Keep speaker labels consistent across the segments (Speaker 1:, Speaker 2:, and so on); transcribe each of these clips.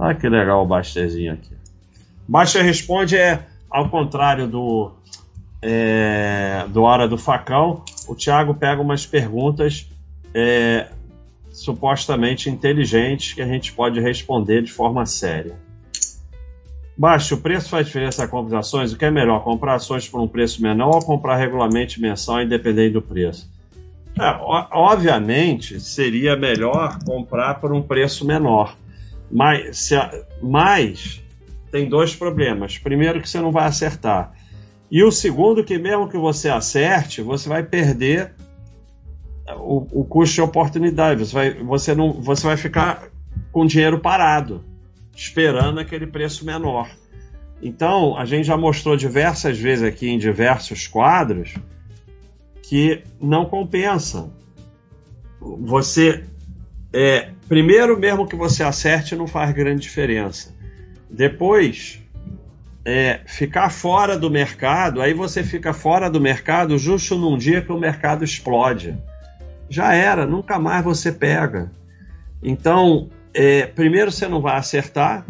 Speaker 1: Olha que legal o Basterzinho aqui. Baster responde é ao contrário do é, do Hora do Facão. O Thiago pega umas perguntas é, supostamente inteligentes que a gente pode responder de forma séria. Baixo, o preço faz diferença a compra de ações? O que é melhor, comprar ações por um preço menor ou comprar regularmente mensal independente do preço? É, obviamente, seria melhor comprar por um preço menor. Mas, mas tem dois problemas. Primeiro que você não vai acertar. E o segundo que mesmo que você acerte, você vai perder o, o custo de oportunidade. Você vai, você, não, você vai ficar com dinheiro parado, esperando aquele preço menor. Então, a gente já mostrou diversas vezes aqui em diversos quadros que não compensa. Você é, primeiro, mesmo que você acerte, não faz grande diferença. Depois, é, ficar fora do mercado, aí você fica fora do mercado justo num dia que o mercado explode. Já era, nunca mais você pega. Então, é, primeiro você não vai acertar.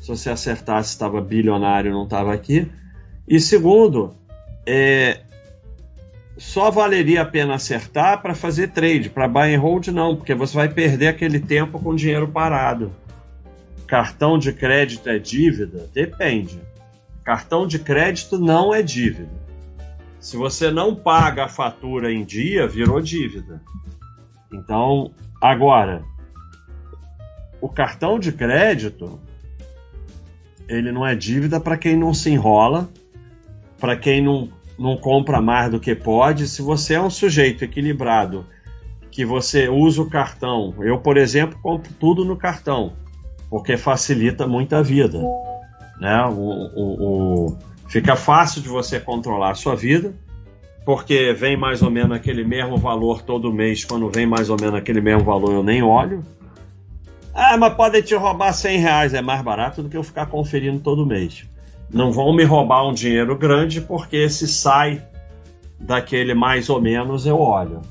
Speaker 1: Se você acertasse, estava bilionário, não estava aqui. E segundo, é, só valeria a pena acertar para fazer trade, para buy and hold não, porque você vai perder aquele tempo com dinheiro parado. Cartão de crédito é dívida? Depende. Cartão de crédito não é dívida. Se você não paga a fatura em dia, virou dívida. Então, agora, o cartão de crédito ele não é dívida para quem não se enrola, para quem não não compra mais do que pode. Se você é um sujeito equilibrado, que você usa o cartão, eu, por exemplo, compro tudo no cartão, porque facilita muito a vida. Né? O, o, o, fica fácil de você controlar a sua vida, porque vem mais ou menos aquele mesmo valor todo mês. Quando vem mais ou menos aquele mesmo valor, eu nem olho. Ah, mas pode te roubar 100 reais, é mais barato do que eu ficar conferindo todo mês não vão me roubar um dinheiro grande, porque se sai daquele mais ou menos eu olho.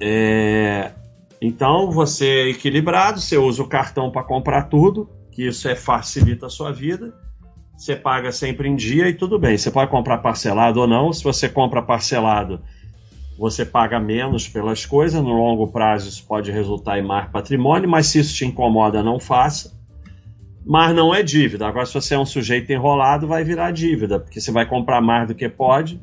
Speaker 1: É... Então você é equilibrado, você usa o cartão para comprar tudo, que isso é, facilita a sua vida. Você paga sempre em dia e tudo bem. Você pode comprar parcelado ou não. Se você compra parcelado, você paga menos pelas coisas. No longo prazo, isso pode resultar em mais patrimônio, mas se isso te incomoda, não faça mas não é dívida. Agora, se você é um sujeito enrolado, vai virar dívida, porque você vai comprar mais do que pode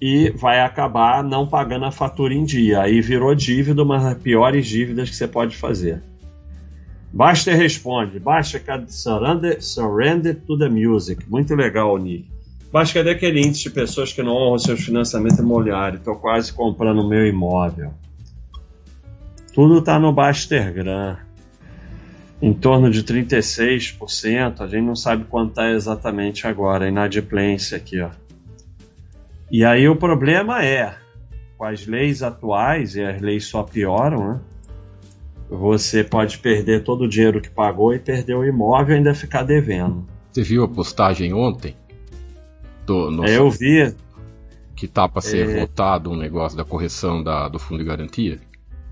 Speaker 1: e vai acabar não pagando a fatura em dia. Aí virou dívida, uma das piores dívidas que você pode fazer. Basta responde, basta surrender, surrender to the music. Muito legal, Nick. Basta cadê aquele índice de pessoas que não honram seus financiamentos imobiliários? Estou quase comprando meu imóvel. Tudo está no Bastergram em torno de 36%, a gente não sabe quanto está exatamente agora, a inadimplência aqui. Ó. E aí o problema é, com as leis atuais, e as leis só pioram, né? você pode perder todo o dinheiro que pagou e perder o imóvel e ainda ficar devendo.
Speaker 2: Você viu a postagem ontem?
Speaker 1: Do, no... É, eu vi.
Speaker 2: Que tá para ser é... votado um negócio da correção da, do fundo de garantia?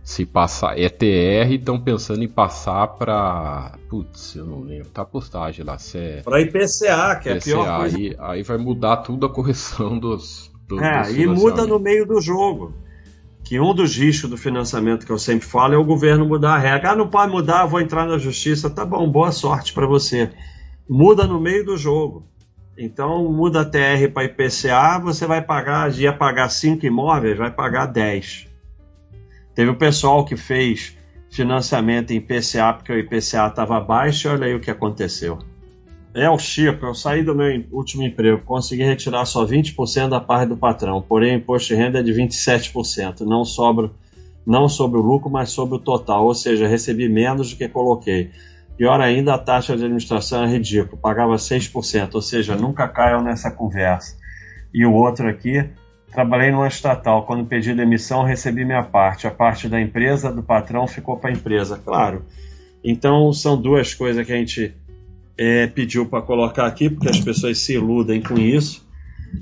Speaker 2: Se passar ETR, estão pensando em passar para. Putz, eu não lembro. Tá a postagem lá. Se
Speaker 1: é... Para IPCA, que IPCA, é a pior coisa.
Speaker 2: Aí, aí vai mudar tudo a correção dos.
Speaker 1: Do, é, dos e muda no meio do jogo. Que um dos riscos do financiamento que eu sempre falo é o governo mudar a regra. Ah, não pode mudar, vou entrar na justiça. Tá bom, boa sorte para você. Muda no meio do jogo. Então, muda a TR para IPCA, você vai pagar, ia pagar 5 imóveis, vai pagar 10 Teve o pessoal que fez financiamento em IPCA porque o IPCA estava baixo e olha aí o que aconteceu. É o Chico, eu saí do meu último emprego, consegui retirar só 20% da parte do patrão, porém o imposto de renda é de 27%, não sobra não sobre o lucro, mas sobre o total, ou seja, recebi menos do que coloquei. Pior ainda, a taxa de administração é ridícula, pagava 6%, ou seja, nunca caiam nessa conversa. E o outro aqui, Trabalhei numa estatal. Quando pedi demissão, recebi minha parte. A parte da empresa, do patrão, ficou para a empresa. Claro. Então, são duas coisas que a gente é, pediu para colocar aqui, porque as pessoas se iludem com isso.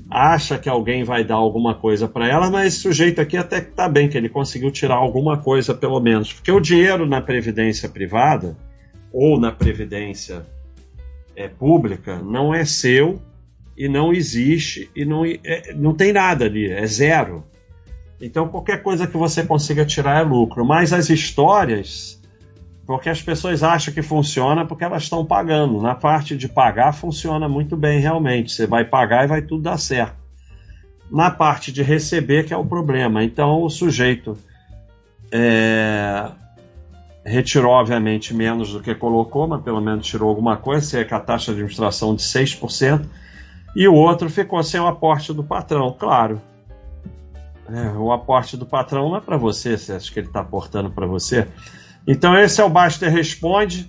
Speaker 1: Acha que alguém vai dar alguma coisa para ela, mas esse sujeito aqui até que está bem, que ele conseguiu tirar alguma coisa, pelo menos. Porque o dinheiro na previdência privada, ou na previdência é, pública não é seu e não existe e não, é, não tem nada ali, é zero. Então qualquer coisa que você consiga tirar é lucro. Mas as histórias, porque as pessoas acham que funciona porque elas estão pagando. Na parte de pagar funciona muito bem realmente. Você vai pagar e vai tudo dar certo. Na parte de receber que é o problema. Então o sujeito é, retirou, obviamente, menos do que colocou, mas pelo menos tirou alguma coisa, se é com a taxa de administração de 6%, e o outro ficou sem o aporte do patrão, claro. É, o aporte do patrão não é para você, você acha que ele está aportando para você? Então esse é o Baster Responde.